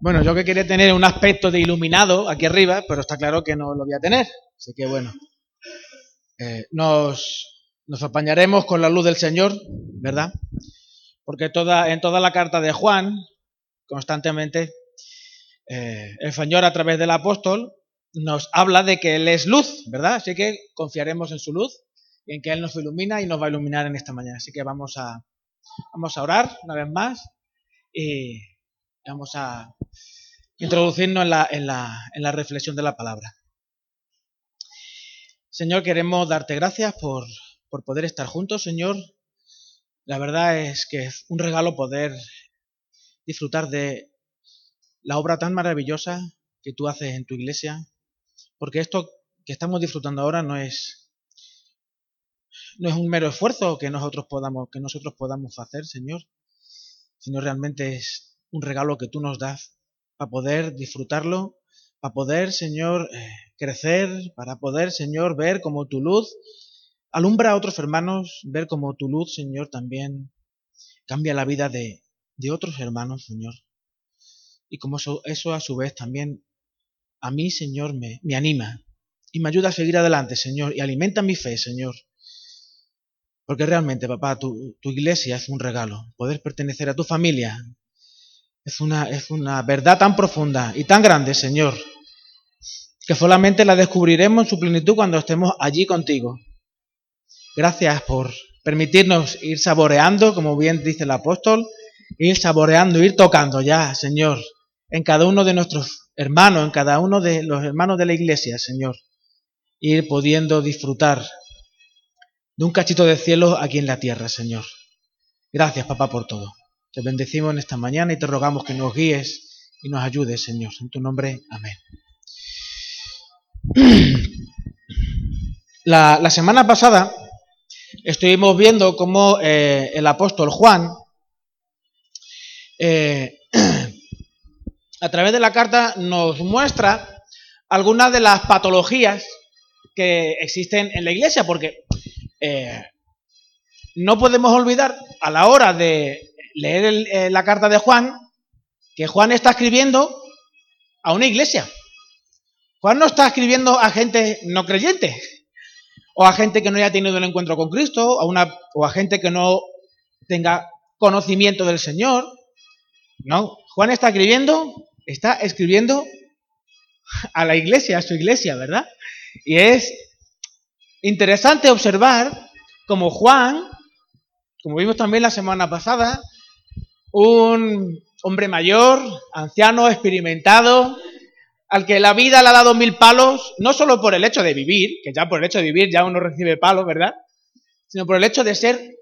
Bueno, yo que quería tener un aspecto de iluminado aquí arriba, pero está claro que no lo voy a tener. Así que bueno, eh, nos, nos apañaremos con la luz del Señor, ¿verdad? Porque toda, en toda la carta de Juan, constantemente, eh, el Señor a través del apóstol nos habla de que Él es luz, ¿verdad? Así que confiaremos en su luz y en que Él nos ilumina y nos va a iluminar en esta mañana. Así que vamos a, vamos a orar una vez más y vamos a introducirnos en la, en la, en la reflexión de la palabra. Señor, queremos darte gracias por, por poder estar juntos, Señor. La verdad es que es un regalo poder disfrutar de la obra tan maravillosa que tú haces en tu iglesia, porque esto que estamos disfrutando ahora no es no es un mero esfuerzo que nosotros podamos que nosotros podamos hacer, Señor, sino realmente es un regalo que tú nos das para poder disfrutarlo, para poder, Señor, eh, crecer, para poder, Señor, ver como tu luz alumbra a otros hermanos, ver como tu luz, Señor, también cambia la vida de, de otros hermanos, Señor. Y como eso, eso, a su vez también a mí, Señor, me, me anima y me ayuda a seguir adelante, Señor, y alimenta mi fe, Señor. Porque realmente, papá, tu, tu iglesia es un regalo. Poder pertenecer a tu familia es una, es una verdad tan profunda y tan grande, Señor, que solamente la descubriremos en su plenitud cuando estemos allí contigo. Gracias por permitirnos ir saboreando, como bien dice el apóstol, ir saboreando, ir tocando ya, Señor, en cada uno de nuestros hermanos, en cada uno de los hermanos de la iglesia, Señor, ir pudiendo disfrutar de un cachito de cielo aquí en la tierra, Señor. Gracias, papá, por todo. Te bendecimos en esta mañana y te rogamos que nos guíes y nos ayudes, Señor. En tu nombre, amén. La, la semana pasada estuvimos viendo cómo eh, el apóstol Juan, eh, a través de la carta, nos muestra algunas de las patologías que existen en la iglesia, porque eh, no podemos olvidar a la hora de leer el, eh, la carta de Juan que Juan está escribiendo a una iglesia. Juan no está escribiendo a gente no creyente, o a gente que no haya tenido el encuentro con Cristo, a una, o a gente que no tenga conocimiento del Señor. No, Juan está escribiendo, está escribiendo a la iglesia, a su iglesia, ¿verdad? Y es interesante observar como Juan, como vimos también la semana pasada, un hombre mayor, anciano, experimentado, al que la vida le ha dado mil palos, no solo por el hecho de vivir, que ya por el hecho de vivir ya uno recibe palos, ¿verdad? Sino por el hecho de ser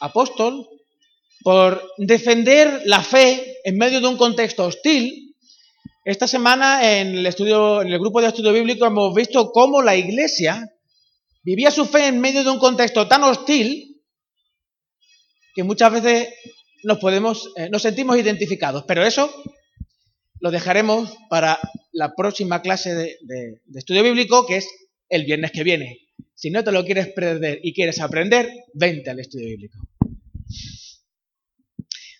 apóstol, por defender la fe en medio de un contexto hostil. Esta semana en el estudio, en el grupo de estudio bíblico hemos visto cómo la iglesia vivía su fe en medio de un contexto tan hostil que muchas veces nos podemos, eh, nos sentimos identificados. Pero eso lo dejaremos para la próxima clase de, de, de, estudio bíblico, que es el viernes que viene. Si no te lo quieres perder y quieres aprender, vente al estudio bíblico.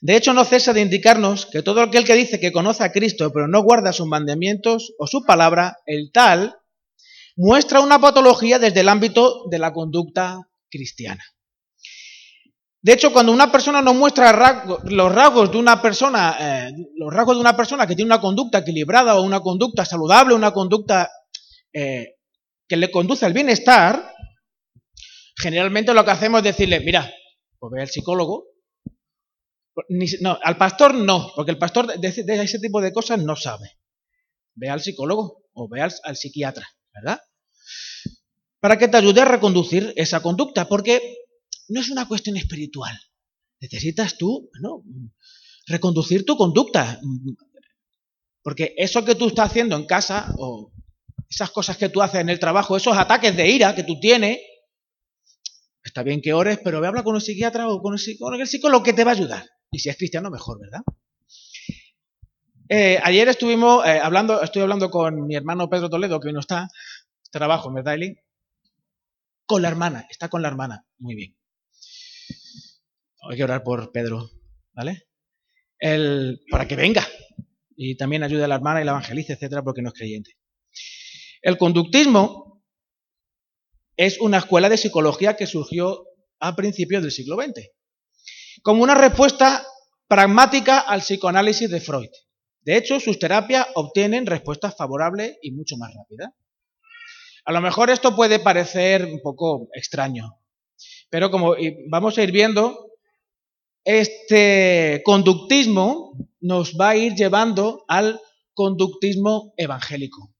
De hecho, no cesa de indicarnos que todo aquel que dice que conoce a Cristo, pero no guarda sus mandamientos o su palabra, el tal, muestra una patología desde el ámbito de la conducta cristiana. De hecho, cuando una persona nos muestra los rasgos de una persona, eh, los rasgos de una persona que tiene una conducta equilibrada o una conducta saludable, una conducta eh, que le conduce al bienestar, generalmente lo que hacemos es decirle, mira, pues ve al psicólogo. No, al pastor no, porque el pastor de, de, ese tipo de cosas no sabe. Ve al psicólogo o ve al, al psiquiatra, ¿verdad? Para que te ayude a reconducir esa conducta, porque no es una cuestión espiritual. Necesitas tú, reconducir tu conducta. Porque eso que tú estás haciendo en casa, o esas cosas que tú haces en el trabajo, esos ataques de ira que tú tienes, está bien que ores, pero ve a con un psiquiatra o con el, con el psicólogo que te va a ayudar. Y si es cristiano, mejor, ¿verdad? Eh, ayer estuvimos eh, hablando, estoy hablando con mi hermano Pedro Toledo, que hoy no está, trabajo, ¿verdad, Eli? Con la hermana, está con la hermana, muy bien. Hay que orar por Pedro, ¿vale? El, para que venga, y también ayude a la hermana y la evangelice, etcétera, porque no es creyente. El conductismo es una escuela de psicología que surgió a principios del siglo XX, como una respuesta pragmática al psicoanálisis de Freud. De hecho, sus terapias obtienen respuestas favorables y mucho más rápidas. A lo mejor esto puede parecer un poco extraño, pero como vamos a ir viendo, este conductismo nos va a ir llevando al conductismo evangélico.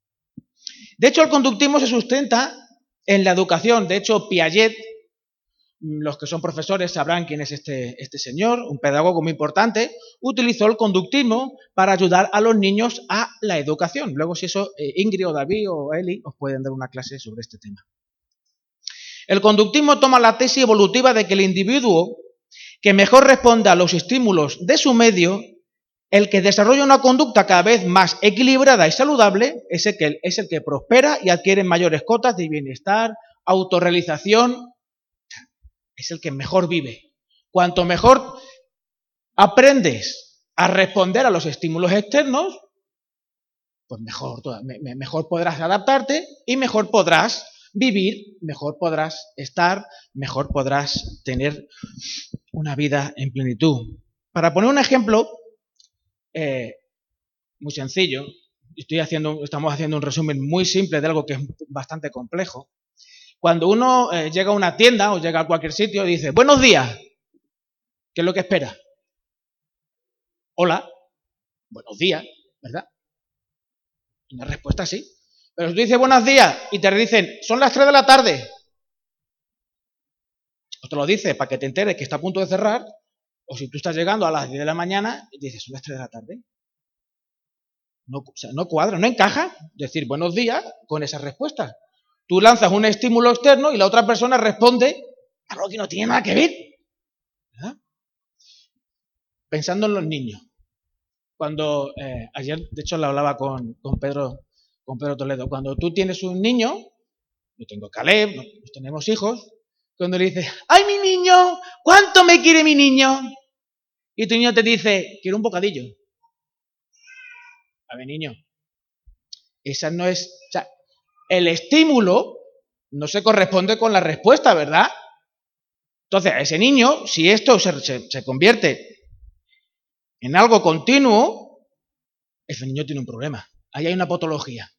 De hecho, el conductismo se sustenta en la educación. De hecho, Piaget, los que son profesores sabrán quién es este, este señor, un pedagogo muy importante, utilizó el conductismo para ayudar a los niños a la educación. Luego, si eso, eh, Ingrid o David o Eli os pueden dar una clase sobre este tema. El conductismo toma la tesis evolutiva de que el individuo que mejor responda a los estímulos de su medio, el que desarrolla una conducta cada vez más equilibrada y saludable es el que, es el que prospera y adquiere mayores cotas de bienestar, autorrealización, es el que mejor vive. Cuanto mejor aprendes a responder a los estímulos externos, pues mejor, mejor podrás adaptarte y mejor podrás vivir, mejor podrás estar, mejor podrás tener una vida en plenitud. Para poner un ejemplo eh, muy sencillo, estoy haciendo, estamos haciendo un resumen muy simple de algo que es bastante complejo. Cuando uno eh, llega a una tienda o llega a cualquier sitio y dice, buenos días, ¿qué es lo que espera? Hola, buenos días, ¿verdad? Una respuesta sí. Pero tú dices buenos días y te dicen, son las 3 de la tarde, o te lo dice para que te enteres que está a punto de cerrar, o si tú estás llegando a las 10 de la mañana y dices, son las 3 de la tarde. No, cuadra, no encaja decir buenos días con esa respuesta. Tú lanzas un estímulo externo y la otra persona responde algo que no tiene nada que ver. Pensando en los niños. Cuando eh, ayer, de hecho, lo hablaba con, con, Pedro, con Pedro Toledo, cuando tú tienes un niño, yo tengo Caleb, tenemos hijos, cuando le dices, ¡ay, mi niño! ¿Cuánto me quiere mi niño? Y tu niño te dice, quiero un bocadillo. A ver, niño, esa no es... O sea, el estímulo no se corresponde con la respuesta, ¿verdad? Entonces, a ese niño, si esto se, se convierte en algo continuo, ese niño tiene un problema. Ahí hay una patología.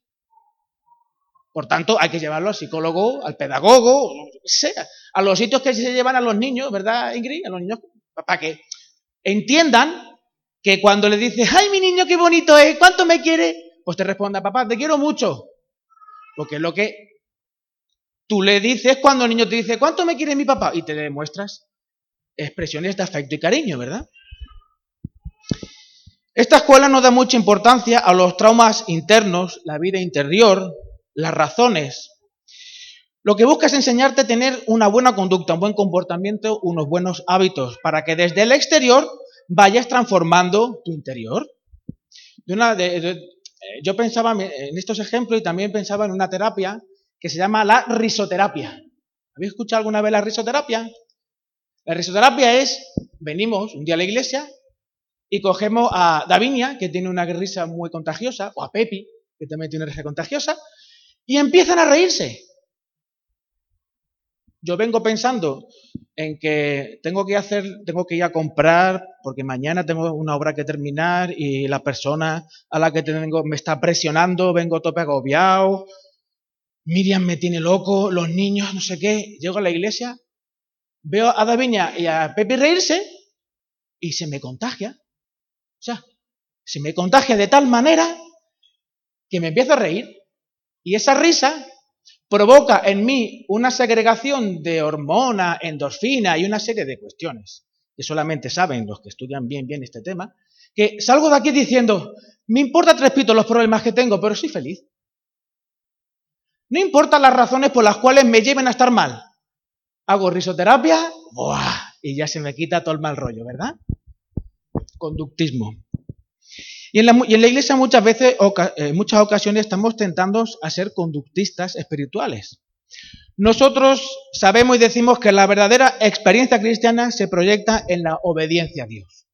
Por tanto, hay que llevarlo al psicólogo, al pedagogo, sea, a los sitios que se llevan a los niños, ¿verdad, Ingrid? A los niños, para que entiendan que cuando le dices, ¡ay, mi niño, qué bonito es! ¿Cuánto me quiere? Pues te responda, papá, te quiero mucho. Porque es lo que tú le dices cuando el niño te dice, ¿cuánto me quiere mi papá? Y te demuestras expresiones de afecto y cariño, ¿verdad? Esta escuela no da mucha importancia a los traumas internos, la vida interior, las razones. Lo que busca es enseñarte a tener una buena conducta, un buen comportamiento, unos buenos hábitos, para que desde el exterior vayas transformando tu interior. Eh, yo pensaba en estos ejemplos y también pensaba en una terapia que se llama la risoterapia. ¿Habéis escuchado alguna vez la risoterapia? La risoterapia es, venimos un día a la iglesia y cogemos a Davinia, que tiene una risa muy contagiosa, o a Pepi, que también tiene una risa contagiosa, y empiezan a reírse. Yo vengo pensando en que tengo que hacer, tengo que ir a comprar porque mañana tengo una obra que terminar y la persona a la que tengo me está presionando, vengo tope agobiado, Miriam me tiene loco, los niños, no sé qué. Llego a la iglesia, veo a Daviña y a Pepe reírse y se me contagia. O sea, se me contagia de tal manera que me empiezo a reír. Y esa risa provoca en mí una segregación de hormona, endorfina y una serie de cuestiones que solamente saben los que estudian bien, bien este tema, que salgo de aquí diciendo, me importa tres pitos los problemas que tengo, pero soy feliz. No importan las razones por las cuales me lleven a estar mal. Hago risoterapia, ¡buah! y ya se me quita todo el mal rollo, ¿verdad? Conductismo. Y en, la, iglesia muchas veces, en eh, muchas ocasiones estamos tentando a ser conductistas espirituales. Nosotros sabemos y decimos que la verdadera experiencia cristiana se proyecta en la obediencia a Dios.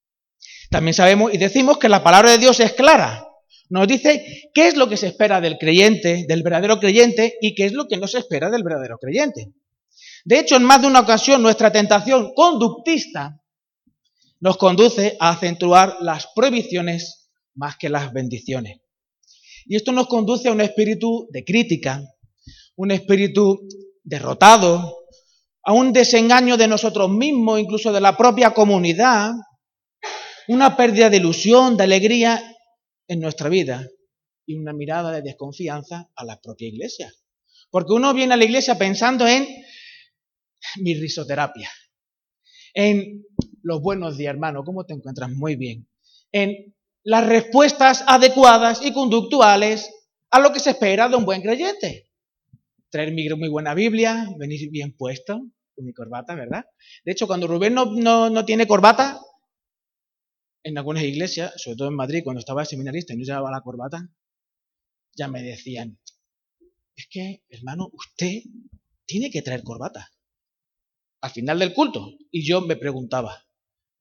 También sabemos y decimos que la palabra de Dios es clara. Nos dice qué es lo que se espera del creyente, del verdadero creyente, y qué es lo que no se espera del verdadero creyente. De hecho, en más de una ocasión, nuestra tentación conductista nos conduce a acentuar las prohibiciones más que las bendiciones. Y esto nos conduce a un espíritu de crítica, un espíritu derrotado, a un desengaño de nosotros mismos, incluso de la propia comunidad, una pérdida de ilusión, de alegría en nuestra vida y una mirada de desconfianza a la propia iglesia. Porque uno viene a la iglesia pensando en mi risoterapia, en los buenos días, hermano, ¿cómo te encuentras? Muy bien. En las respuestas adecuadas y conductuales a lo que se espera de un buen creyente. Traer mi muy buena Biblia, venir bien puesto, con mi corbata, ¿verdad? De hecho, cuando Rubén no, no, tiene corbata, en algunas iglesias, sobre todo en Madrid, cuando estaba seminarista y no llevaba la corbata, ya me decían, es que, hermano, usted tiene que traer corbata. Al final del culto. Y yo me preguntaba,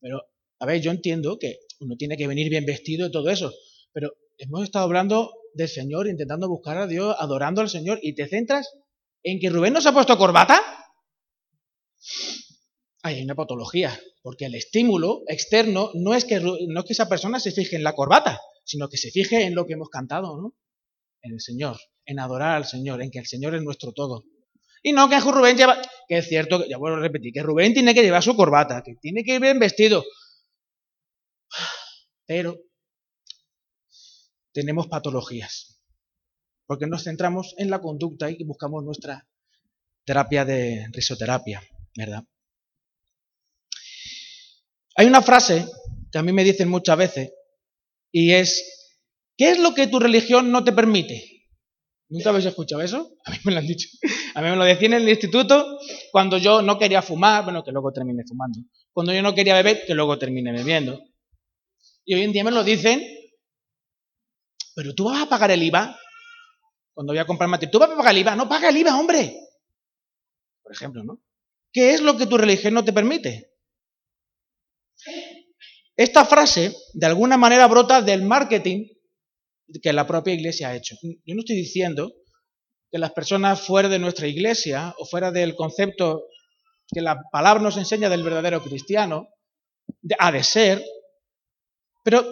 pero, a ver, yo entiendo que uno tiene que venir bien vestido y todo eso, pero hemos estado hablando del Señor, intentando buscar a Dios, adorando al Señor, y te centras en que Rubén no se ha puesto corbata hay una patología, porque el estímulo externo no es, que, esa persona se fije en la corbata, sino que se fije en lo que hemos cantado, ¿no? En el Señor, en adorar al Señor, en que el Señor es nuestro todo. Y no que Rubén lleva, que es cierto, ya vuelvo a repetir, que Rubén tiene que llevar su corbata, que tiene que ir bien vestido. Pero tenemos patologías, porque nos centramos en la conducta y buscamos nuestra terapia de risoterapia. ¿verdad? Hay una frase que a mí me dicen muchas veces y es, ¿qué es lo que tu religión no te permite? ¿Nunca habéis escuchado eso? A mí me lo han dicho. A mí me lo decían en el instituto cuando yo no quería fumar, bueno, que luego terminé fumando. Cuando yo no quería beber, que luego terminé bebiendo. Y hoy en día me lo dicen, pero tú vas a pagar el IVA. Cuando voy a comprar material, tú vas a pagar el IVA. No paga el IVA, hombre. Por ejemplo, ¿no? ¿Qué es lo que tu religión no te permite? Esta frase, de alguna manera, brota del marketing que la propia iglesia ha hecho. Yo no estoy diciendo que las personas fuera de nuestra iglesia o fuera del concepto que la palabra nos enseña del verdadero cristiano, ha de ser, pero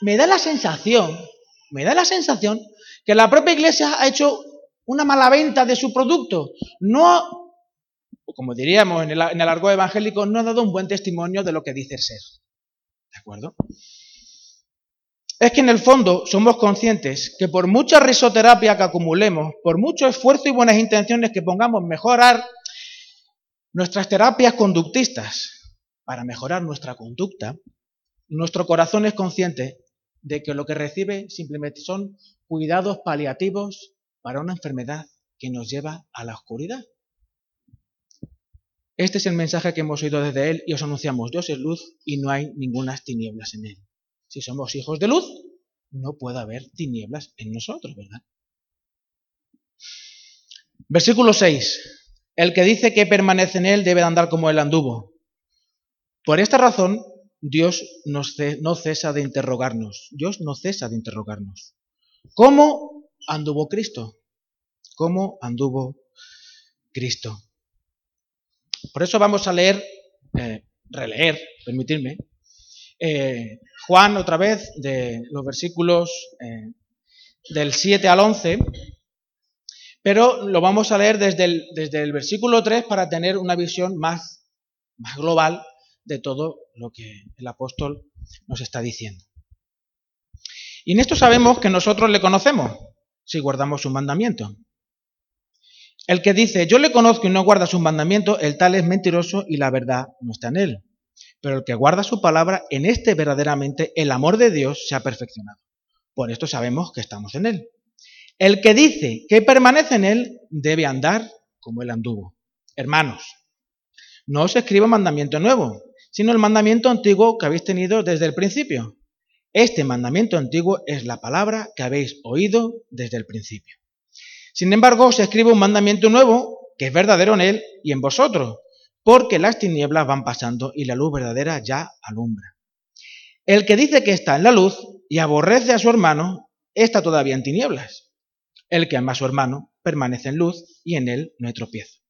me da la sensación, me da la sensación que la propia iglesia ha hecho una mala venta de su producto. No como diríamos en el, en el evangélico, no ha dado un buen testimonio de lo que dice ser. ¿De acuerdo? Es que en el fondo somos conscientes que por mucha risoterapia que acumulemos, por mucho esfuerzo y buenas intenciones que pongamos mejorar nuestras terapias conductistas para mejorar nuestra conducta, nuestro corazón es consciente de que lo que recibe simplemente son cuidados paliativos para una enfermedad que nos lleva a la oscuridad. Este es el mensaje que hemos oído desde Él y os anunciamos, Dios es luz y no hay ninguna tinieblas en Él. Si somos hijos de luz, no puede haber tinieblas en nosotros, ¿verdad? Versículo 6. El que dice que permanece en Él debe andar como Él anduvo. Por esta razón, Dios no cesa de interrogarnos. Dios no cesa de interrogarnos. ¿Cómo anduvo Cristo? ¿Cómo anduvo Cristo? Por eso vamos a leer, eh, releer, permitirme, eh, Juan otra vez, de los versículos eh, del 7 al 11, pero lo vamos a leer desde el, desde el versículo 3 para tener una visión más, más global de todo lo que el apóstol nos está diciendo. Y en esto sabemos que nosotros le conocemos si guardamos su mandamiento. El que dice, yo le conozco y no guarda sus mandamientos, el tal es mentiroso y la verdad no está en él. Pero el que guarda su palabra, en este verdaderamente el amor de Dios se ha perfeccionado. Por esto sabemos que estamos en él. El que dice que permanece en él debe andar como él anduvo. Hermanos, no os escribo mandamiento nuevo, sino el mandamiento antiguo que habéis tenido desde el principio. Este mandamiento antiguo es la palabra que habéis oído desde el principio. Sin embargo, se escribe un mandamiento nuevo, que es verdadero en él y en vosotros, porque las tinieblas van pasando y la luz verdadera ya alumbra. El que dice que está en la luz y aborrece a su hermano, está todavía en tinieblas. El que ama a su hermano permanece en luz y en él no hay tropiezo.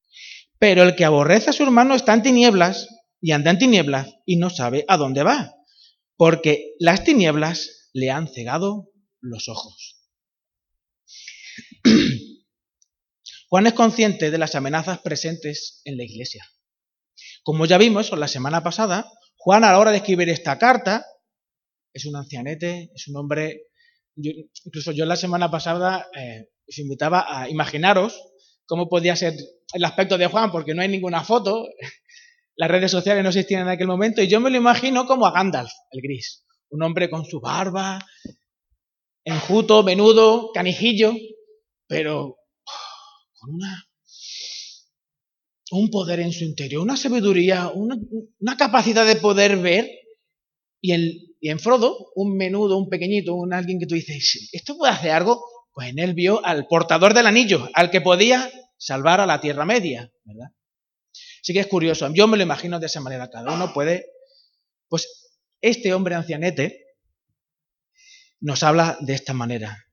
Pero el que aborrece a su hermano está en tinieblas y anda en tinieblas y no sabe a dónde va, porque las tinieblas le han cegado los ojos. Juan es consciente de las amenazas presentes en la iglesia. Como ya vimos la semana pasada, Juan a la hora de escribir esta carta es un ancianete, es un hombre, incluso yo la semana pasada eh, os invitaba a imaginaros cómo podía ser el aspecto de Juan, porque no hay ninguna foto, las redes sociales no existían en aquel momento, y yo me lo imagino como a Gandalf, el gris, un hombre con su barba, enjuto, menudo, canijillo, pero con una, un poder en su interior, una sabiduría, una, capacidad de poder ver, y, y en Frodo, un menudo, un pequeñito, un alguien que tú dices, ¿esto puede hacer algo? Pues en él vio al portador del anillo, al que podía salvar a la Tierra Media, ¿verdad? Así que es curioso, yo me lo imagino de esa manera, cada uno puede, pues este hombre ancianete nos habla de esta manera.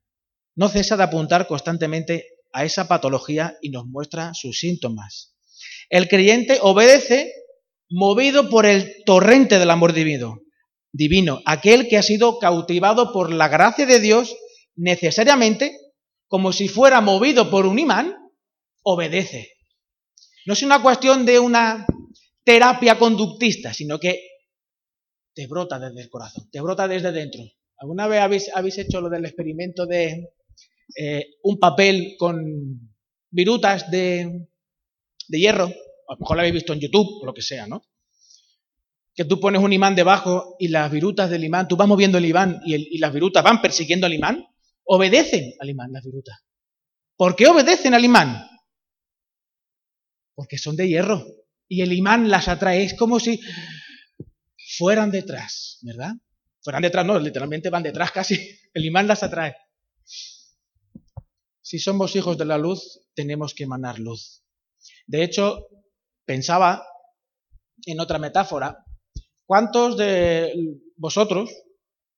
No cesa de apuntar constantemente a esa patología y nos muestra sus síntomas. El creyente obedece movido por el torrente del amor divino, divino, aquel que ha sido cautivado por la gracia de Dios necesariamente, como si fuera movido por un imán, obedece. No es una cuestión de una terapia conductista, sino que te brota desde el corazón, te brota desde dentro. ¿Alguna vez habéis, hecho lo del experimento de eh, un papel con virutas de, hierro? A lo mejor lo habéis visto en YouTube o lo que sea, ¿no? Que tú pones un imán debajo y las virutas del imán, tú vas moviendo el imán y, y las virutas van persiguiendo al imán. Obedecen al imán las virutas. ¿Por qué obedecen al imán? Porque son de hierro. Y el imán las atrae. Es como si fueran detrás, ¿verdad? Fueran detrás, no, literalmente van detrás casi. El imán las atrae. Si somos hijos de la luz, tenemos que emanar luz. De hecho, pensaba en otra metáfora. ¿Cuántos de vosotros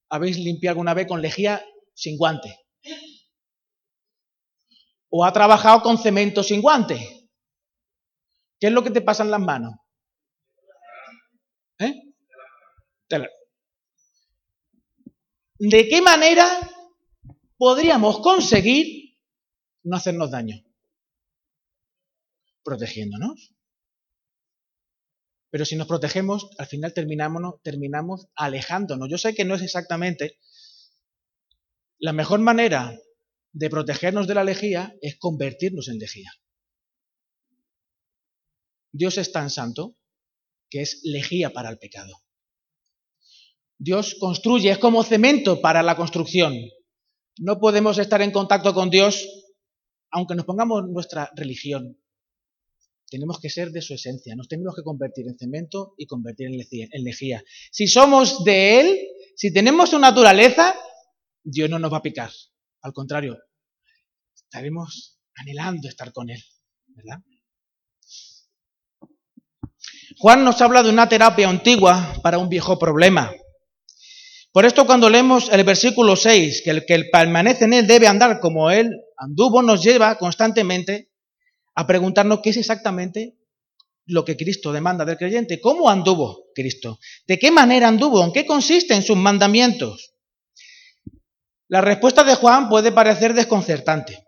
habéis limpiado alguna vez con lejía sin guante? ¿O ha trabajado con cemento sin guante? ¿Qué es lo que te pasa en las manos? ¿Eh? ¿De qué manera podríamos conseguir no hacernos daño? Protegiéndonos. Pero si nos protegemos, al final terminamos, terminamos alejándonos. Yo sé que no es exactamente la mejor manera de protegernos de la lejía es convertirnos en lejía. Dios es tan santo que es lejía para el pecado. Dios construye, es como cemento para la construcción. No podemos estar en contacto con Dios aunque nos pongamos nuestra religión. Tenemos que ser de su esencia, nos tenemos que convertir en cemento y convertir en lejía. Si somos de Él, si tenemos su naturaleza, Dios no nos va a picar. Al contrario, estaremos anhelando estar con Él. Juan nos habla de una terapia antigua para un viejo problema. Por esto cuando leemos el versículo 6, que el que permanece en él debe andar como él anduvo, nos lleva constantemente a preguntarnos qué es exactamente lo que Cristo demanda del creyente. ¿Cómo anduvo Cristo? ¿De qué manera anduvo? ¿En qué consisten sus mandamientos? La respuesta de Juan puede parecer desconcertante.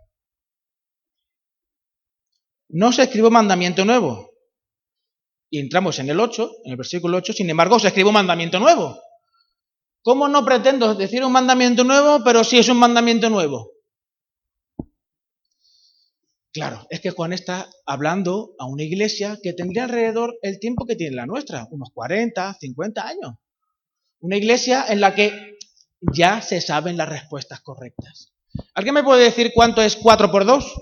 No se escribe un mandamiento nuevo, y entramos en el 8, en el versículo 8, sin embargo, os escribo un mandamiento nuevo. ¿Cómo no pretendo decir un mandamiento nuevo, pero sí es un mandamiento nuevo? Claro, es que Juan está hablando a una iglesia que tendría alrededor el tiempo que tiene la nuestra, unos 40, 50 años. Una iglesia en la que ya se saben las respuestas correctas. ¿Alguien me puede decir cuánto es 4 por 2?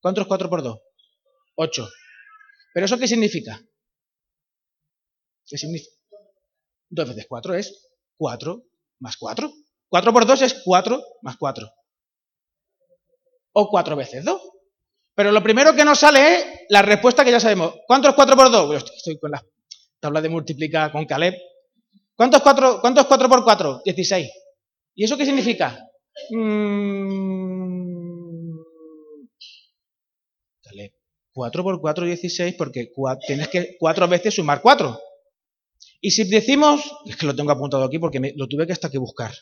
¿Cuánto es 4 por 2? 8. ¿Pero eso qué significa? ¿Qué significa? 2 veces 4 es 4 más 4. 4 por 2 es 4 más 4. O 4 veces 2. Pero lo primero que nos sale es la respuesta que ya sabemos. ¿Cuánto es 4 por 2? estoy con la tabla de multiplicar con Caleb. ¿Cuánto es 4, cuánto es 4 por 4? 16. ¿Y eso qué significa? Mm, dale, 4 por 4, 16, porque tienes que cuatro veces sumar 4. Y si decimos, es que lo tengo apuntado aquí porque lo tuve que hasta que buscar.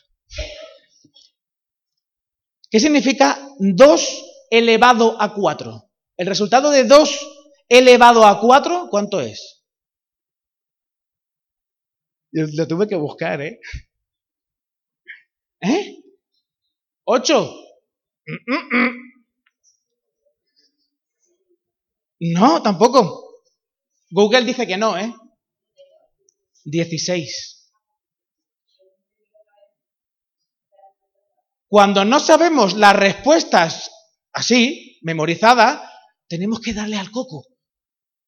¿Qué significa 2 elevado a 4? El resultado de 2 elevado a 4, ¿cuánto es? Yo lo tuve que buscar, ¿eh? ¿Eh? ¿8? No, tampoco. Google dice que no, ¿eh? 16. Cuando no sabemos las respuestas así, memorizadas, tenemos que darle al coco.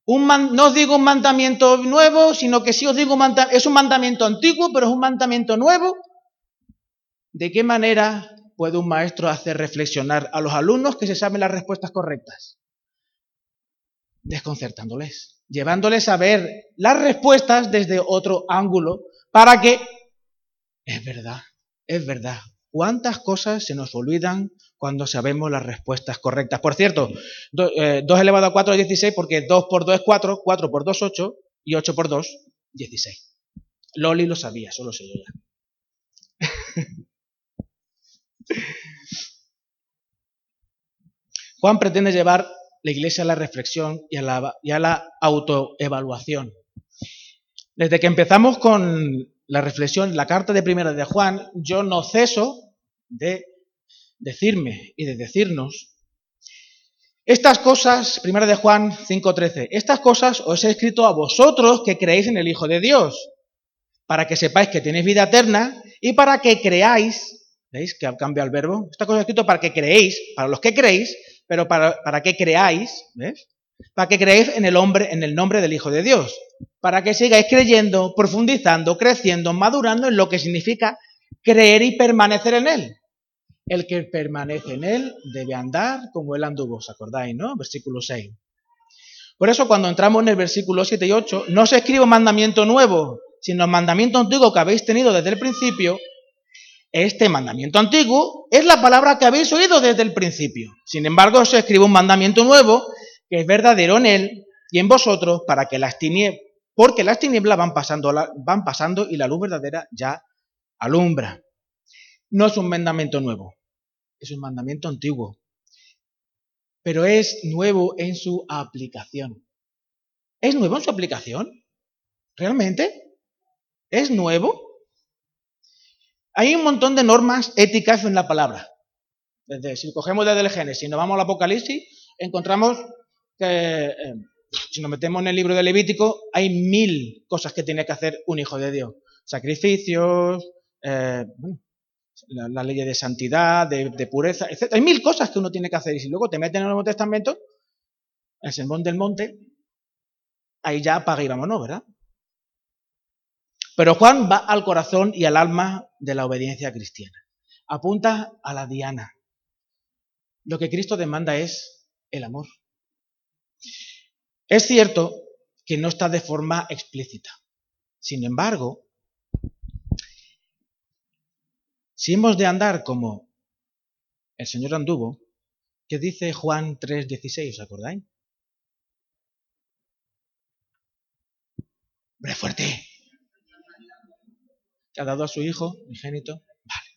No os digo un mandamiento nuevo, sino que sí os digo un es un mandamiento antiguo, pero es un mandamiento nuevo. ¿De qué manera puede un maestro hacer reflexionar a los alumnos que se saben las respuestas correctas? Desconcertándoles llevándoles a ver las respuestas desde otro ángulo para que, es verdad, es verdad, cuántas cosas se nos olvidan cuando sabemos las respuestas correctas. Por cierto, 2 eh, elevado a 4 es 16 porque 2 por 2 es 4, 4 por 2 es 8 y 8 por 2 16. Loli lo sabía, solo sé yo ya. Juan pretende llevar la iglesia a la reflexión y a la, y a la autoevaluación. Desde que empezamos con la reflexión, la carta de primera de Juan, yo no ceso de decirme y de decirnos estas cosas, primera de Juan 5:13, estas cosas os he escrito a vosotros que creéis en el Hijo de Dios, para que sepáis que tenéis vida eterna y para que creáis, ¿veis que cambia el verbo? Estas cosas he escrito para que creéis, para los que creéis, pero para, para que creáis, ¿ves? Para que creáis en el, hombre, en el nombre del Hijo de Dios. Para que sigáis creyendo, profundizando, creciendo, madurando en lo que significa creer y permanecer en Él. El que permanece en Él debe andar como Él anduvo, ¿os acordáis, no? Versículo 6. Por eso cuando entramos en el versículo 7 y 8, no se escribe un mandamiento nuevo, sino un mandamiento antiguo que habéis tenido desde el principio, este mandamiento antiguo es la palabra que habéis oído desde el principio. Sin embargo, se escribe un mandamiento nuevo que es verdadero en él y en vosotros para que las tinieblas, porque las tinieblas van pasando, van pasando y la luz verdadera ya alumbra. No es un mandamiento nuevo, es un mandamiento antiguo, pero es nuevo en su aplicación. ¿Es nuevo en su aplicación? ¿Realmente? ¿Es nuevo? Hay un montón de normas éticas en la palabra. Desde, si cogemos desde el Génesis y nos vamos al Apocalipsis, encontramos que, eh, si nos metemos en el libro de Levítico, hay mil cosas que tiene que hacer un hijo de Dios. Sacrificios, eh, la, ley de santidad, de, pureza, etc. Hay mil cosas que uno tiene que hacer. Y si luego te meten en el Nuevo Testamento, el sermón del monte, ahí ya apaga y vámonos, ¿verdad? Pero Juan va al corazón y al alma de la obediencia cristiana. Apunta a la diana. Lo que Cristo demanda es el amor. Es cierto que no está de forma explícita. Sin embargo, si hemos de andar como el Señor anduvo, ¿qué dice Juan 3:16? ¿Os acordáis? ¡Hombre fuerte! que ha dado a su hijo ingénito. Vale.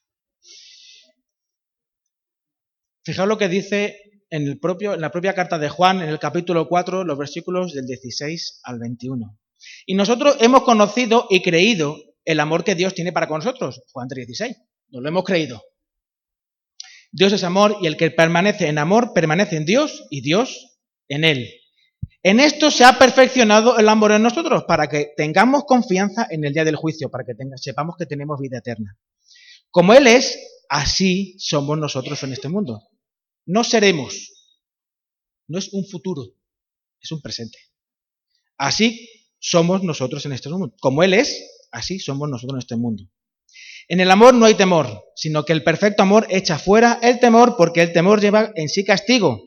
Fijaos lo que dice en, la propia carta de Juan, en el capítulo 4, los versículos del 16 al 21. Y nosotros hemos conocido y creído el amor que Dios tiene para con nosotros. Juan 3:16. Nos lo hemos creído. Dios es amor y el que permanece en amor permanece en Dios y Dios en él. En esto se ha perfeccionado el amor en nosotros, para que tengamos confianza en el día del juicio, para que sepamos que tenemos vida eterna. Como Él es, así somos nosotros en este mundo. No seremos. No es un futuro, es un presente. Así somos nosotros en este mundo. Como Él es, así somos nosotros en este mundo. En el amor no hay temor, sino que el perfecto amor echa fuera el temor porque el temor lleva en sí castigo.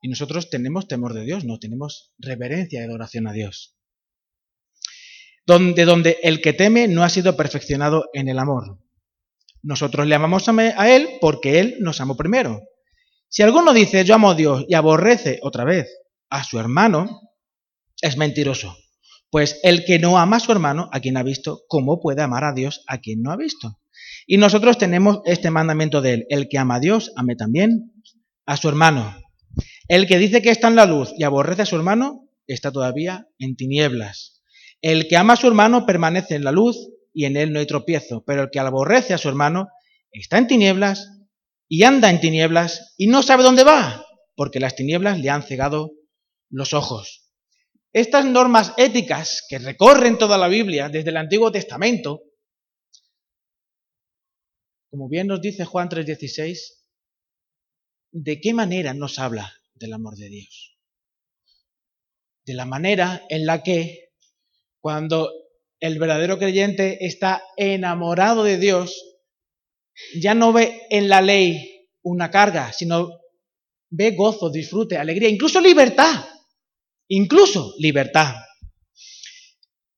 Y nosotros tenemos temor de Dios, no tenemos reverencia y adoración a Dios. Donde, donde el que teme no ha sido perfeccionado en el amor. Nosotros le amamos a Él porque Él nos amó primero. Si alguno dice yo amo a Dios y aborrece otra vez a su hermano, es mentiroso. Pues el que no ama a su hermano, a quien ha visto, ¿cómo puede amar a Dios a quien no ha visto? Y nosotros tenemos este mandamiento de él. El que ama a Dios, ame también a su hermano. El que dice que está en la luz y aborrece a su hermano, está todavía en tinieblas. El que ama a su hermano permanece en la luz y en él no hay tropiezo. Pero el que aborrece a su hermano está en tinieblas y anda en tinieblas y no sabe dónde va, porque las tinieblas le han cegado los ojos. Estas normas éticas que recorren toda la Biblia desde el Antiguo Testamento, como bien nos dice Juan 3:16, ¿de qué manera nos habla del amor de Dios? De la manera en la que cuando el verdadero creyente está enamorado de Dios, ya no ve en la ley una carga, sino ve gozo, disfrute, alegría, incluso libertad incluso libertad.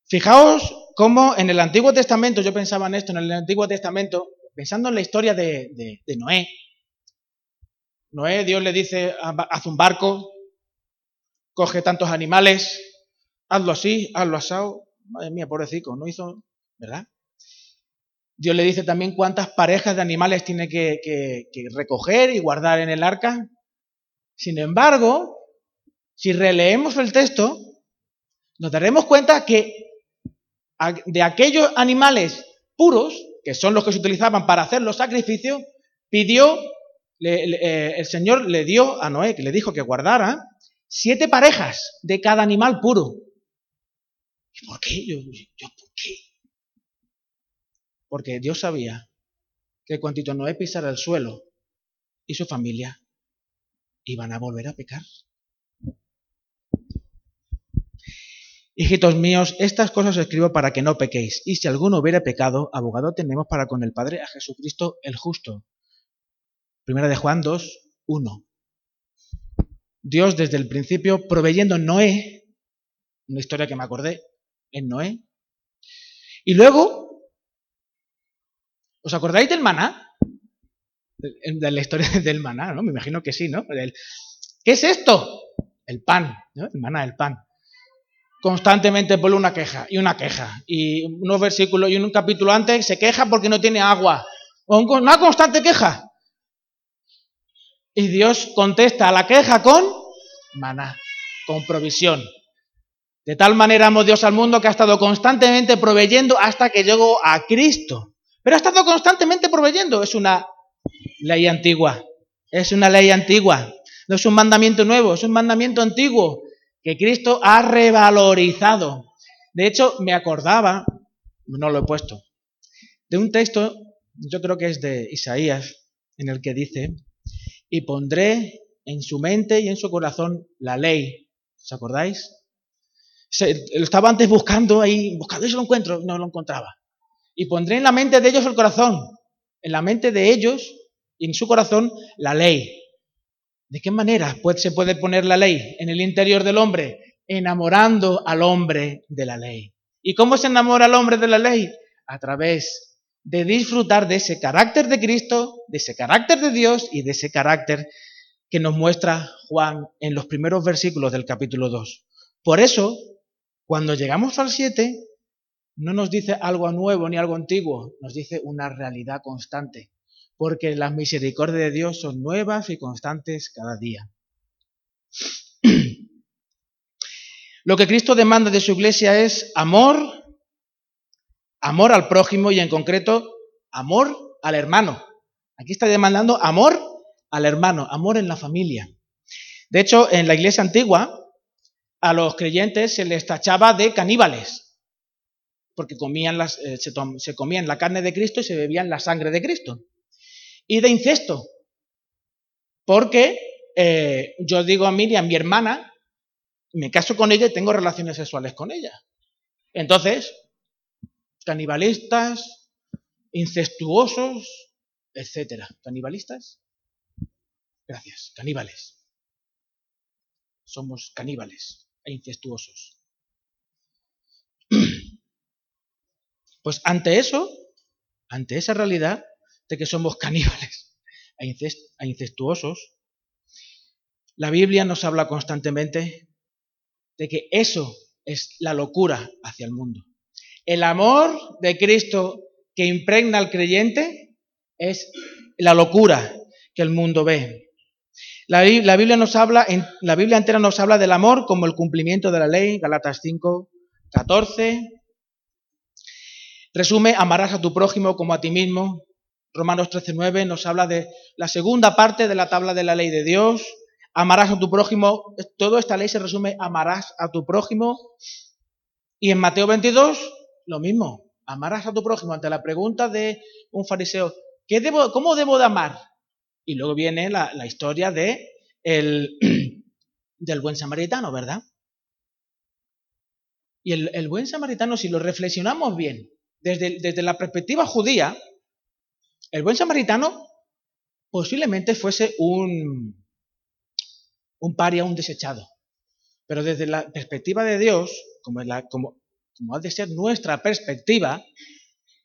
Fijaos cómo en el Antiguo Testamento, yo pensaba en esto, en el Antiguo Testamento, pensando en la historia de, Noé. Noé, Dios le dice, haz un barco, coge tantos animales, hazlo así, hazlo asado. Madre mía, pobrecito, no hizo, ¿verdad? Dios le dice también cuántas parejas de animales tiene que recoger y guardar en el arca. Sin embargo, si releemos el texto, nos daremos cuenta que de aquellos animales puros, que son los que se utilizaban para hacer los sacrificios, pidió, eh, el Señor le dio a Noé, que le dijo que guardara, siete parejas de cada animal puro. ¿Y por qué? Yo, ¿por qué? Porque Dios sabía que cuantito Noé pisara el suelo y su familia iban a volver a pecar. Hijitos míos, estas cosas os escribo para que no pequéis. Y si alguno hubiera pecado, abogado tenemos para con el Padre a Jesucristo el justo. Primera de Juan 2, 1. Dios desde el principio proveyendo Noé, una historia que me acordé, en Noé. Y luego, ¿os acordáis del maná? De, la historia del maná, ¿no? Me imagino que sí, ¿no? ¿Qué es esto? El pan, ¿no? El maná, el pan constantemente pone una queja y una queja. Y unos versículos y un capítulo antes se queja porque no tiene agua. Una constante queja. Y Dios contesta a la queja con maná, con provisión. De tal manera amó Dios al mundo que ha estado constantemente proveyendo hasta que llegó a Cristo. Pero ha estado constantemente proveyendo. Es una ley antigua. Es una ley antigua. No es un mandamiento nuevo, es un mandamiento antiguo que Cristo ha revalorizado. De hecho, me acordaba, no lo he puesto, de un texto, yo creo que es de Isaías, en el que dice, y pondré en su mente y en su corazón la ley. ¿Os acordáis? lo estaba antes buscando ahí, buscando y se lo encuentro, no lo encontraba. Y pondré en la mente de ellos el corazón, en la mente de ellos y en su corazón la ley. ¿De qué manera se puede poner la ley en el interior del hombre? Enamorando al hombre de la ley. ¿Y cómo se enamora al hombre de la ley? A través de disfrutar de ese carácter de Cristo, de ese carácter de Dios y de ese carácter que nos muestra Juan en los primeros versículos del capítulo 2. Por eso, cuando llegamos al 7, no nos dice algo nuevo ni algo antiguo, nos dice una realidad constante porque las misericordias de Dios son nuevas y constantes cada día. Lo que Cristo demanda de su iglesia es amor, amor al prójimo y en concreto amor al hermano. Aquí está demandando amor al hermano, amor en la familia. De hecho, en la iglesia antigua, a los creyentes se les tachaba de caníbales, porque comían las, eh, se, se comían la carne de Cristo y se bebían la sangre de Cristo y de incesto. Porque eh, yo digo a Miriam, mi hermana, me caso con ella y tengo relaciones sexuales con ella. Entonces, canibalistas, incestuosos, etcétera. ¿Canibalistas? Gracias, caníbales. Somos caníbales e incestuosos. Pues ante eso, ante esa realidad, de que somos caníbales e incestuosos, la Biblia nos habla constantemente de que eso es la locura hacia el mundo. El amor de Cristo que impregna al creyente es la locura que el mundo ve. La, Biblia nos habla, la Biblia entera nos habla del amor como el cumplimiento de la ley, Galatas 5, 14. Resume, amarás a tu prójimo como a ti mismo. Romanos 13, 9 nos habla de la segunda parte de la tabla de la ley de Dios. Amarás a tu prójimo. Toda esta ley se resume, amarás a tu prójimo. Y en Mateo 22, lo mismo. Amarás a tu prójimo. Ante la pregunta de un fariseo, ¿qué debo, ¿cómo debo de amar? Y luego viene la, historia de el, del buen samaritano, ¿verdad? Y el, buen samaritano, si lo reflexionamos bien, desde la perspectiva judía, el buen samaritano posiblemente fuese un, un paria, un desechado. Pero desde la perspectiva de Dios, como, ha de ser nuestra perspectiva,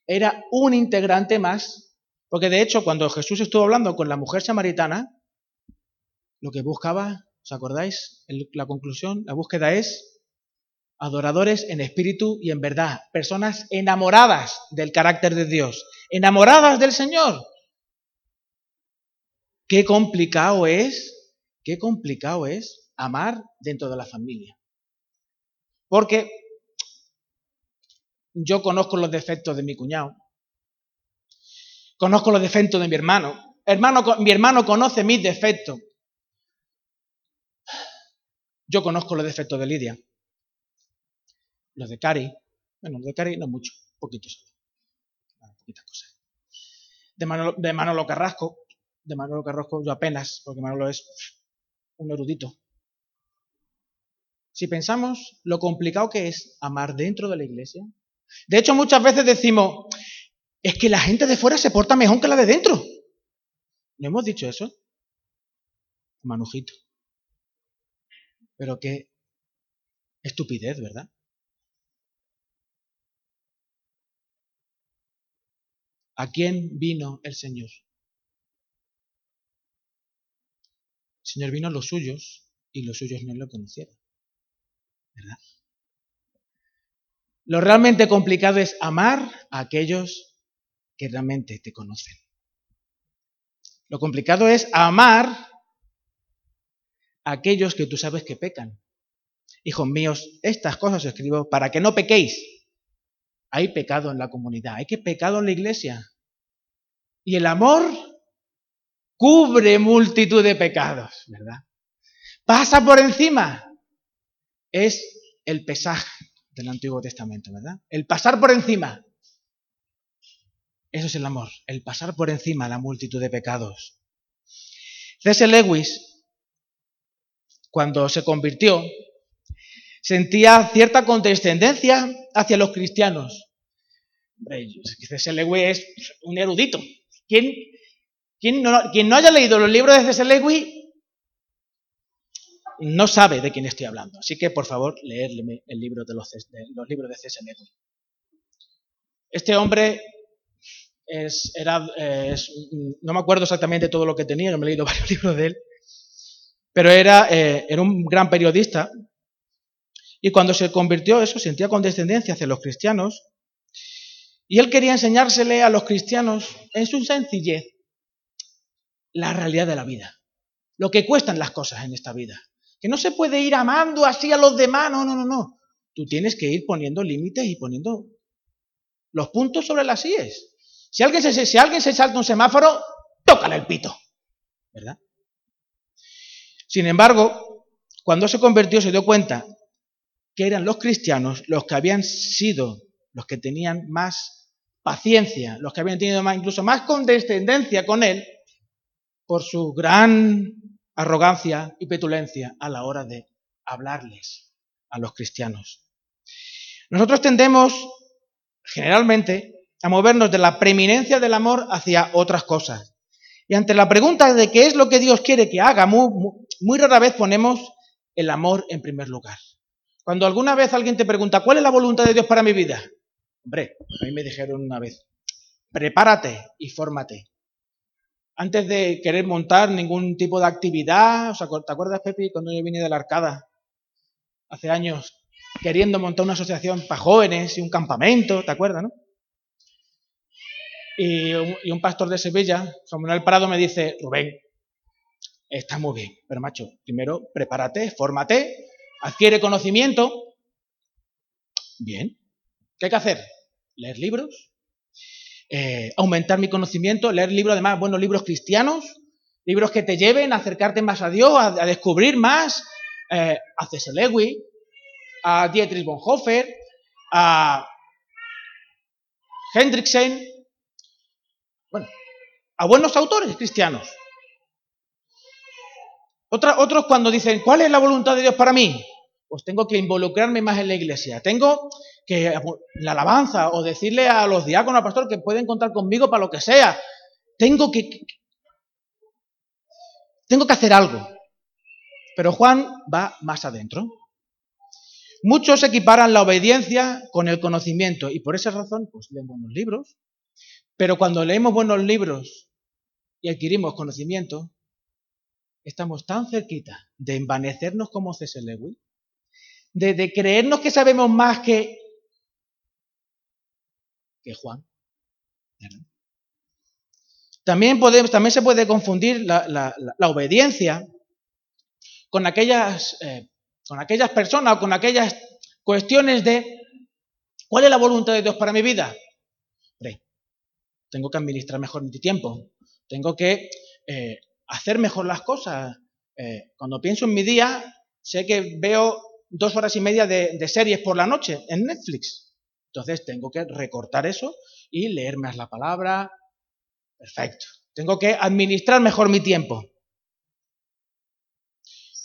era un integrante más, porque de hecho cuando Jesús estuvo hablando con la mujer samaritana, lo que buscaba, ¿os acordáis? La conclusión, la búsqueda es adoradores en espíritu y en verdad, personas enamoradas del carácter de Dios, enamoradas del Señor. Qué complicado es qué complicado es amar dentro de la familia. Porque yo conozco los defectos de mi cuñado, conozco los defectos de mi hermano, hermano mi hermano conoce mis defectos. Yo conozco los defectos de Lidia, los de Cari, bueno, los de Cari no mucho, poquitos, poquitas cosas. De Manolo, de Manolo Carrasco, de Manolo Carrasco yo apenas, porque Manolo es un erudito. Si pensamos lo complicado que es amar dentro de la iglesia, de hecho muchas veces decimos, es que la gente de fuera se porta mejor que la de dentro. ¿No hemos dicho eso? Manujito. Pero qué estupidez, ¿verdad? ¿A quién vino el Señor? Señor vino a los suyos y los suyos no lo conocieron. ¿Verdad? Lo realmente complicado es amar a aquellos que realmente te conocen. Lo complicado es amar a aquellos que tú sabes que pecan. Hijos míos, estas cosas os escribo para que no pequéis. Hay pecado en la comunidad, hay que pecado en la iglesia. Y el amor cubre multitud de pecados, ¿verdad? Pasa por encima. Es el pesaje del Antiguo Testamento, ¿verdad? El pasar por encima. Eso es el amor, el pasar por encima de la multitud de pecados. C.S. Lewis, cuando se convirtió, sentía cierta condescendencia hacia los cristianos. C.S. Lewis es un erudito. ¿Quién, quien no, haya leído los libros de C.S. Lewis no sabe de quién estoy hablando. Así que, por favor, leerle el libro de los, libros de C.S. Lewis. Este hombre era, no me acuerdo exactamente todo lo que tenía, no me he leído varios libros de él, pero era, eh, era un gran periodista y cuando se convirtió eso sentía condescendencia hacia los cristianos y él quería enseñársele a los cristianos en su sencillez la realidad de la vida, lo que cuestan las cosas en esta vida. Que no se puede ir amando así a los demás, no, no, no, no. Tú tienes que ir poniendo límites y poniendo los puntos sobre las IES. Si alguien se, si alguien se salta un semáforo, tócale el pito, ¿verdad? Sin embargo, cuando se convirtió se dio cuenta que eran los cristianos los que habían sido, los que tenían más paciencia, los que habían tenido más, incluso más condescendencia con él, por su gran arrogancia y petulencia a la hora de hablarles a los cristianos. Nosotros tendemos generalmente a movernos de la preeminencia del amor hacia otras cosas. Y ante la pregunta de qué es lo que Dios quiere que haga, muy, rara vez ponemos el amor en primer lugar. Cuando alguna vez alguien te pregunta, ¿cuál es la voluntad de Dios para mi vida? Hombre, a mí me dijeron una vez, prepárate y fórmate antes de querer montar ningún tipo de actividad, ¿te acuerdas, Pepi, cuando yo vine de la Arcada hace años, queriendo montar una asociación para jóvenes y un campamento, ¿te acuerdas, no? Y un, pastor de Sevilla, Samuel Prado, me dice, Rubén, está muy bien, pero macho, primero prepárate, fórmate, adquiere conocimiento. Bien, ¿qué hay que hacer? Leer libros, eh, aumentar mi conocimiento, leer libros, además, buenos libros cristianos, libros que te lleven a acercarte más a Dios, a, descubrir más, eh, a C.S. Lewis, a Dietrich Bonhoeffer, a Hendricksen, bueno, a buenos autores cristianos. Otros cuando dicen, ¿cuál es la voluntad de Dios para mí? Pues tengo que involucrarme más en la iglesia. Tengo que la alabanza o decirle a los diáconos, al pastor, que pueden contar conmigo para lo que sea. Tengo que, tengo que hacer algo. Pero Juan va más adentro. Muchos equiparan la obediencia con el conocimiento y por esa razón pues leen buenos libros. Pero cuando leemos buenos libros y adquirimos conocimiento, estamos tan cerquita de envanecernos como C.S. Lewis, de, de, creernos que sabemos más que, que Juan. También, podemos, también se puede confundir la, obediencia con aquellas eh, con aquellas personas o con aquellas cuestiones de ¿cuál es la voluntad de Dios para mi vida? tengo que administrar mejor mi tiempo, tengo que eh, hacer mejor las cosas. Eh, cuando pienso en mi día, sé que veo dos horas y media de, series por la noche en Netflix. Entonces tengo que recortar eso y leer más la palabra. Perfecto. Tengo que administrar mejor mi tiempo.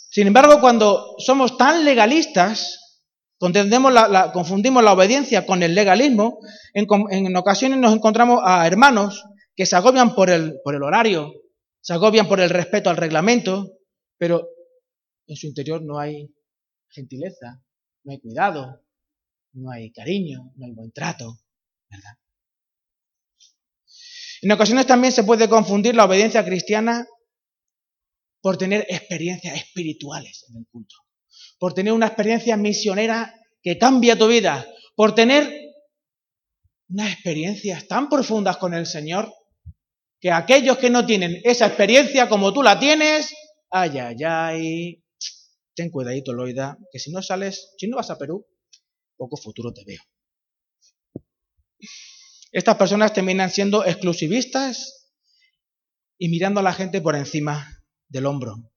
Sin embargo, cuando somos tan legalistas, la, confundimos la obediencia con el legalismo, en, ocasiones nos encontramos a hermanos que se agobian por el, por el horario, se agobian por el respeto al reglamento, pero en su interior no hay gentileza, no hay cuidado, no hay cariño, no hay buen trato, ¿verdad? En ocasiones también se puede confundir la obediencia cristiana por tener experiencias espirituales en el culto, por tener una experiencia misionera que cambia tu vida, por tener unas experiencias tan profundas con el Señor que aquellos que no tienen esa experiencia como tú la tienes, ay, ay, ay, ten cuidadito, Loida, que si no sales, si no vas a Perú, poco futuro te veo. Estas personas terminan siendo exclusivistas y mirando a la gente por encima del hombro.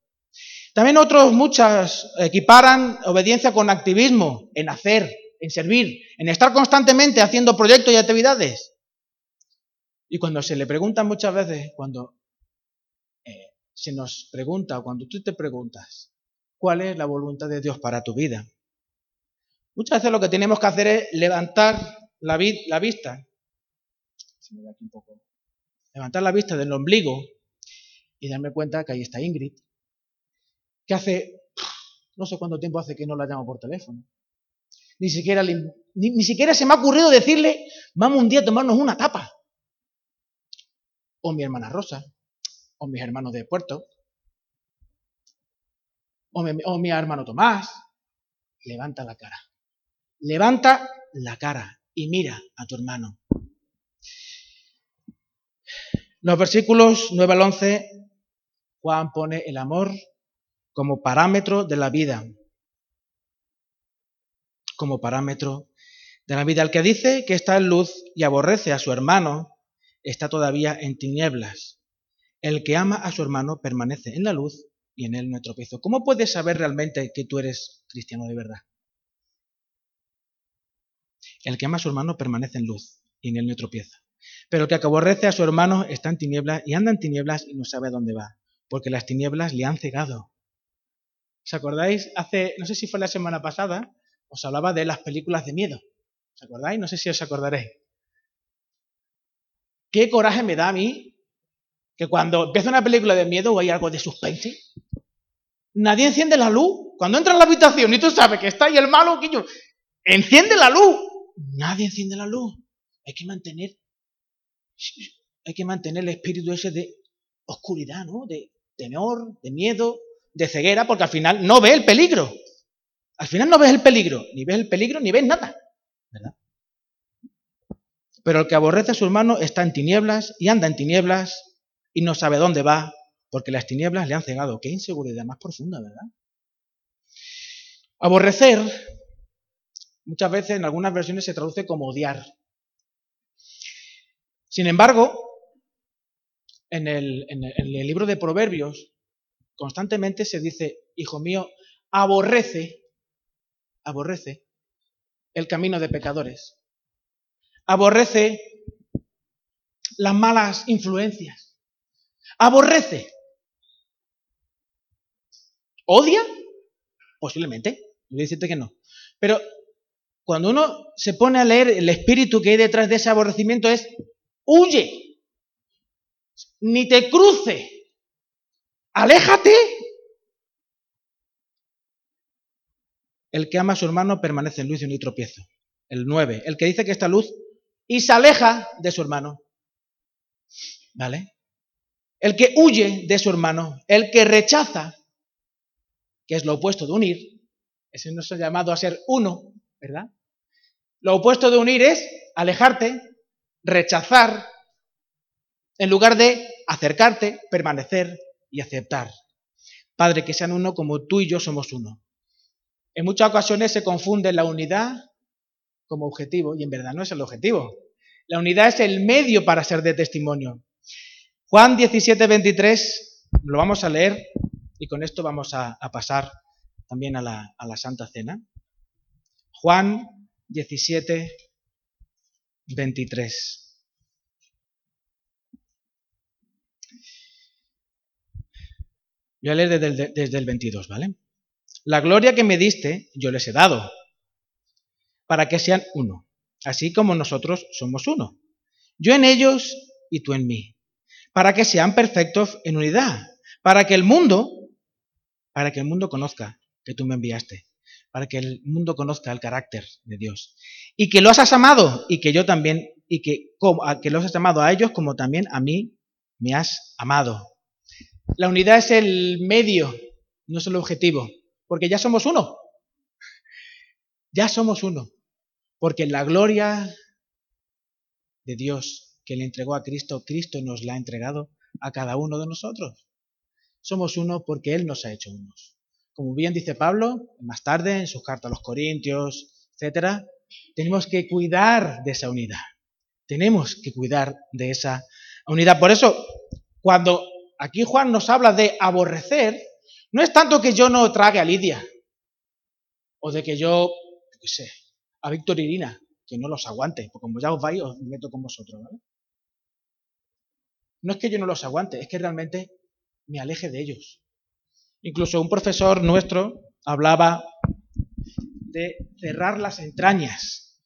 También otros, muchas, equiparan obediencia con activismo, en hacer, en servir, en estar constantemente haciendo proyectos y actividades. Y cuando se le pregunta muchas veces, cuando eh, se nos pregunta, cuando tú te preguntas, ¿cuál es la voluntad de Dios para tu vida? Muchas veces lo que tenemos que hacer es levantar la, vista, levantar la vista del ombligo y darme cuenta que ahí está Ingrid, que hace, no sé cuánto tiempo hace que no la llamo por teléfono. Ni siquiera, ni, siquiera se me ha ocurrido decirle, vamos un día a tomarnos una tapa. O mi hermana Rosa, o mis hermanos de Puerto, o mi, hermano Tomás. Levanta la cara. Levanta la cara y mira a tu hermano. Los versículos 9 al 11 Juan pone el amor como parámetro de la vida. Como parámetro de la vida. El que dice que está en luz y aborrece a su hermano está todavía en tinieblas. El que ama a su hermano permanece en la luz y en él no hay tropiezo. ¿Cómo puedes saber realmente que tú eres cristiano de verdad? El que ama a su hermano permanece en luz y en él no hay tropiezo. Pero el que aborrece a su hermano está en tinieblas y anda en tinieblas y no sabe a dónde va porque las tinieblas le han cegado. ¿Os acordáis? Hace, no sé si fue la semana pasada, os hablaba de las películas de miedo. ¿Os acordáis? No sé si os acordaréis. ¿Qué coraje me da a mí que cuando empieza una película de miedo o hay algo de suspense, nadie enciende la luz? Cuando entra en la habitación y tú sabes que está ahí el malo, que yo, enciende la luz. Nadie enciende la luz. Hay que mantener, hay que mantener el espíritu ese de oscuridad, ¿no? De temor, de miedo, de ceguera, porque al final no ve el peligro. Al final no ves el peligro, ni ves el peligro, ni ves nada. ¿Verdad? Pero el que aborrece a su hermano está en tinieblas y anda en tinieblas y no sabe dónde va, porque las tinieblas le han cegado. Qué inseguridad más profunda, ¿verdad? Aborrecer, muchas veces en algunas versiones se traduce como odiar. Sin embargo, en el, en el libro de Proverbios constantemente se dice, hijo mío, aborrece, aborrece el camino de pecadores aborrece las malas influencias, aborrece, odia, posiblemente, voy a decirte que no, pero cuando uno se pone a leer el espíritu que hay detrás de ese aborrecimiento es huye, ni te cruce, aléjate. El que ama a su hermano permanece en luz y no hay tropiezo. El 9. El que dice que esta luz y se aleja de su hermano. ¿Vale? El que huye de su hermano, el que rechaza, que es lo opuesto de unir, ese no ha llamado a ser uno, ¿verdad? Lo opuesto de unir es alejarte, rechazar, en lugar de acercarte, permanecer y aceptar. Padre, que sean uno como tú y yo somos uno. En muchas ocasiones se confunde la unidad como objetivo y en verdad no es el objetivo. La unidad es el medio para ser de testimonio. Juan 17, 23, lo vamos a leer y con esto vamos a, pasar también a la, a la Santa Cena. Juan 17, 23. Voy a leer desde el, desde el 22, ¿vale? La gloria que me diste, yo les he dado para que sean uno, así como nosotros somos uno. Yo en ellos y tú en mí, para que sean perfectos en unidad, para que el mundo, para que el mundo conozca que tú me enviaste, para que el mundo conozca el carácter de Dios, y que los has amado y que yo también, y que, que los has amado a ellos como también a mí me has amado. La unidad es el medio, no es el objetivo, porque ya somos uno. Ya somos uno. Porque la gloria de Dios que le entregó a Cristo, Cristo nos la ha entregado a cada uno de nosotros. Somos uno porque Él nos ha hecho unos. Como bien dice Pablo, más tarde en sus cartas a los Corintios, etcétera, tenemos que cuidar de esa unidad. Tenemos que cuidar de esa unidad. Por eso, cuando aquí Juan nos habla de aborrecer, no es tanto que yo no trague a Lidia, o de que yo, qué sé, a Víctor Irina, que no los aguante, porque como ya os vais, os meto con vosotros, ¿vale? No es que yo no los aguante, es que realmente me aleje de ellos. Incluso un profesor nuestro hablaba de cerrar las entrañas.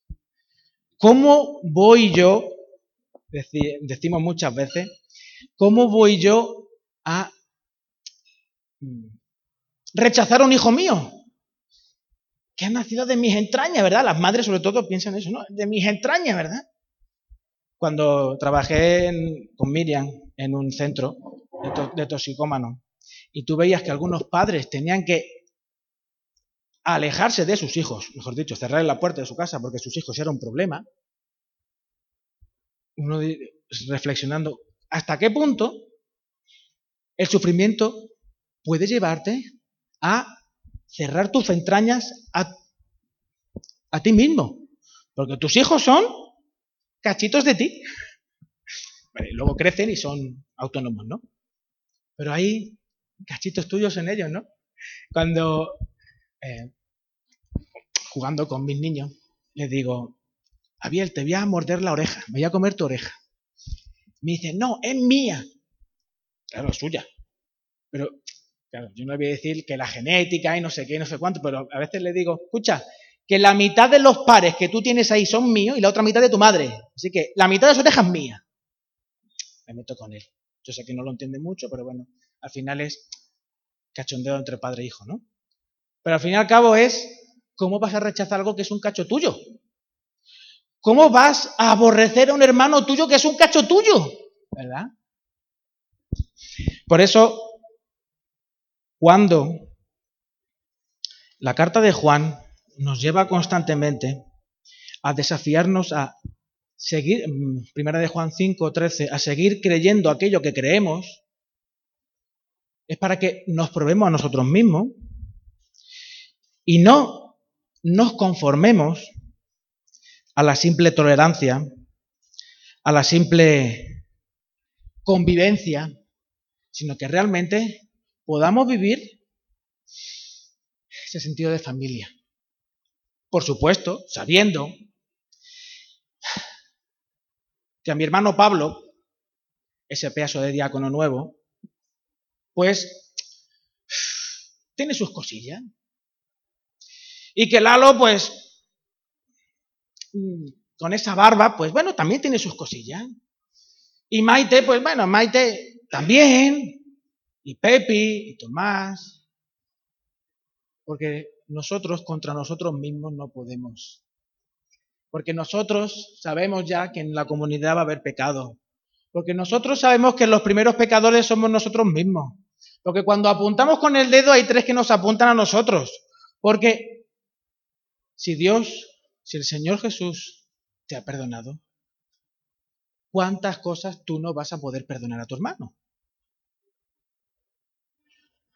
¿Cómo voy yo, decimos muchas veces, cómo voy yo a mm, rechazar a un hijo mío? Que ha nacido de mis entrañas, ¿verdad? Las madres sobre todo piensan eso, ¿no? De mis entrañas, ¿verdad? Cuando trabajé con Miriam en un centro de, toxicómanos y tú veías que algunos padres tenían que alejarse de sus hijos, mejor dicho, cerrar la puerta de su casa porque sus hijos eran un problema, uno reflexionando, ¿hasta qué punto el sufrimiento puede llevarte a cerrar tus entrañas a, ti mismo. Porque tus hijos son cachitos de ti. luego crecen y son autónomos, ¿no? Pero hay cachitos tuyos en ellos, ¿no? Cuando, eh, jugando con mis niños, les digo, Abiel, te voy a morder la oreja, me voy a comer tu oreja. Me dice, no, es mía. Claro, es suya. Pero Claro, yo no voy a decir que la genética y no sé qué y no sé cuánto, pero a veces le digo, escucha, que la mitad de los pares que tú tienes ahí son míos y la otra mitad de tu madre. Así que la mitad de su oreja es mía. Me meto con él. Yo sé que no lo entiende mucho, pero bueno, al final es cachondeo entre padre e hijo, ¿no? Pero al fin y al cabo es, ¿cómo vas a rechazar algo que es un cacho tuyo? ¿Cómo vas a aborrecer a un hermano tuyo que es un cacho tuyo? ¿Verdad? Por eso, cuando la carta de Juan nos lleva constantemente a desafiarnos a seguir, mm, primera de Juan 5, 13, a seguir creyendo aquello que creemos, es para que nos probemos a nosotros mismos y no nos conformemos a la simple tolerancia, a la simple convivencia, sino que realmente podamos vivir ese sentido de familia. Por supuesto, sabiendo que a mi hermano Pablo, ese pedazo de diácono nuevo, pues tiene sus cosillas. Y que Lalo, pues, con esa barba, pues bueno, también tiene sus cosillas. Y Maite, pues bueno, Maite también. Y Pepi, y Tomás. Porque nosotros contra nosotros mismos no podemos. Porque nosotros sabemos ya que en la comunidad va a haber pecado. Porque nosotros sabemos que los primeros pecadores somos nosotros mismos. Porque cuando apuntamos con el dedo hay tres que nos apuntan a nosotros. Porque si Dios, si el Señor Jesús te ha perdonado, ¿cuántas cosas tú no vas a poder perdonar a tu hermano?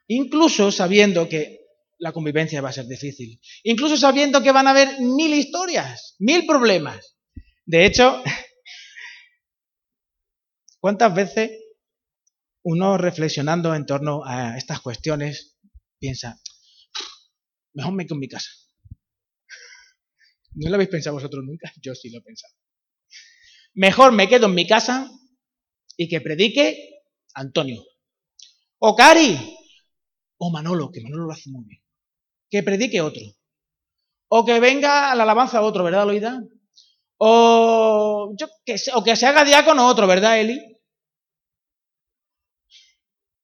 Incluso sabiendo que la convivencia va a ser difícil. Incluso sabiendo que van a haber mil historias, mil problemas. De hecho, ¿cuántas veces uno reflexionando en torno a estas cuestiones piensa, mejor me quedo en mi casa? ¿No lo habéis pensado vosotros nunca? Yo sí lo he pensado. Mejor me quedo en mi casa y que predique Antonio. O Cari. O Manolo, que Manolo lo hace muy bien que predique otro. O que venga a la alabanza otro, ¿verdad, Loida? O, que, o que se haga diácono otro, ¿verdad, Eli?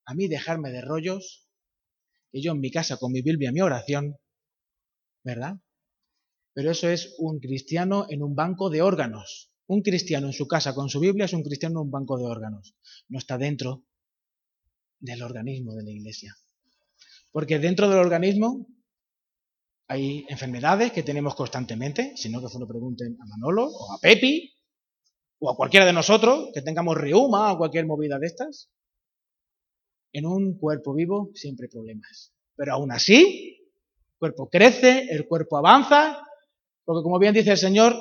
A mí dejarme de rollos, que yo en mi casa con mi Biblia, mi oración, ¿verdad? Pero eso es un cristiano en un banco de órganos. Un cristiano en su casa con su Biblia es un cristiano en un banco de órganos. No está dentro del organismo de la iglesia. Porque dentro del organismo hay enfermedades que tenemos constantemente, si no que se lo pregunten a Manolo o a Pepi o a cualquiera de nosotros que tengamos reuma o cualquier movida de estas. En un cuerpo vivo siempre hay problemas. Pero aún así, el cuerpo crece, el cuerpo avanza, porque como bien dice el Señor,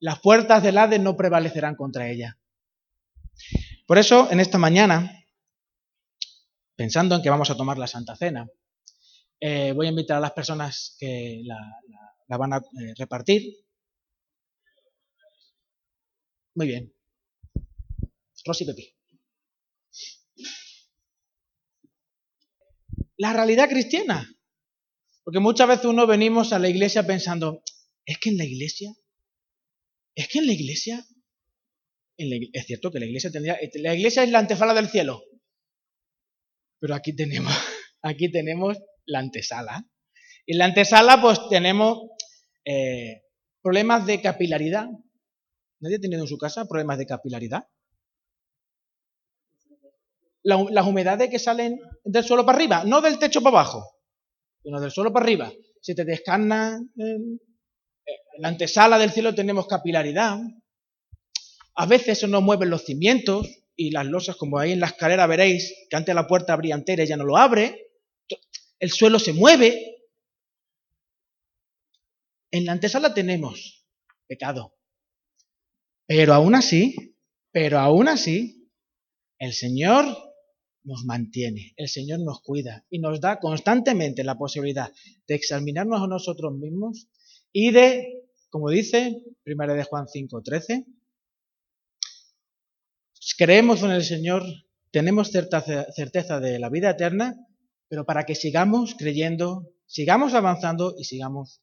las puertas del Hades no prevalecerán contra ella. Por eso, en esta mañana, pensando en que vamos a tomar la Santa Cena, eh, voy a invitar a las personas que la, van a eh, repartir. Muy bien. Rosy Pepi. La realidad cristiana. Porque muchas veces uno venimos a la iglesia pensando, es que en la iglesia, es que en la iglesia, es cierto que la iglesia tendría, la iglesia es la antefala del cielo. Pero aquí tenemos, aquí tenemos la antesala. Y en la antesala pues tenemos eh, problemas de capilaridad. ¿Nadie ha tenido en su casa problemas de capilaridad? las humedades que salen del suelo para arriba, no del techo para abajo, sino del suelo para arriba. Si te descarna en la antesala del cielo tenemos capilaridad. A veces se nos mueven los cimientos y las losas, como ahí en la escalera veréis, que antes la puerta abría entera y ya no lo abre el suelo se mueve. En la antesala tenemos pecado. Pero aún así, pero aún así, el Señor nos mantiene, el Señor nos cuida y nos da constantemente la posibilidad de examinarnos a nosotros mismos y de, como dice 1 de Juan 5:13, creemos en el Señor, tenemos certeza de la vida eterna pero para que sigamos creyendo, sigamos avanzando y sigamos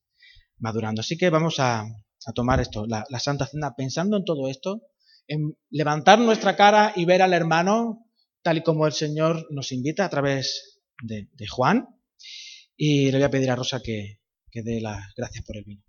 madurando. Así que vamos a, tomar esto, la, Santa Cena, pensando en todo esto, en levantar nuestra cara y ver al hermano tal y como el Señor nos invita a través de, Juan. Y le voy a pedir a Rosa que, dé las gracias por el vino.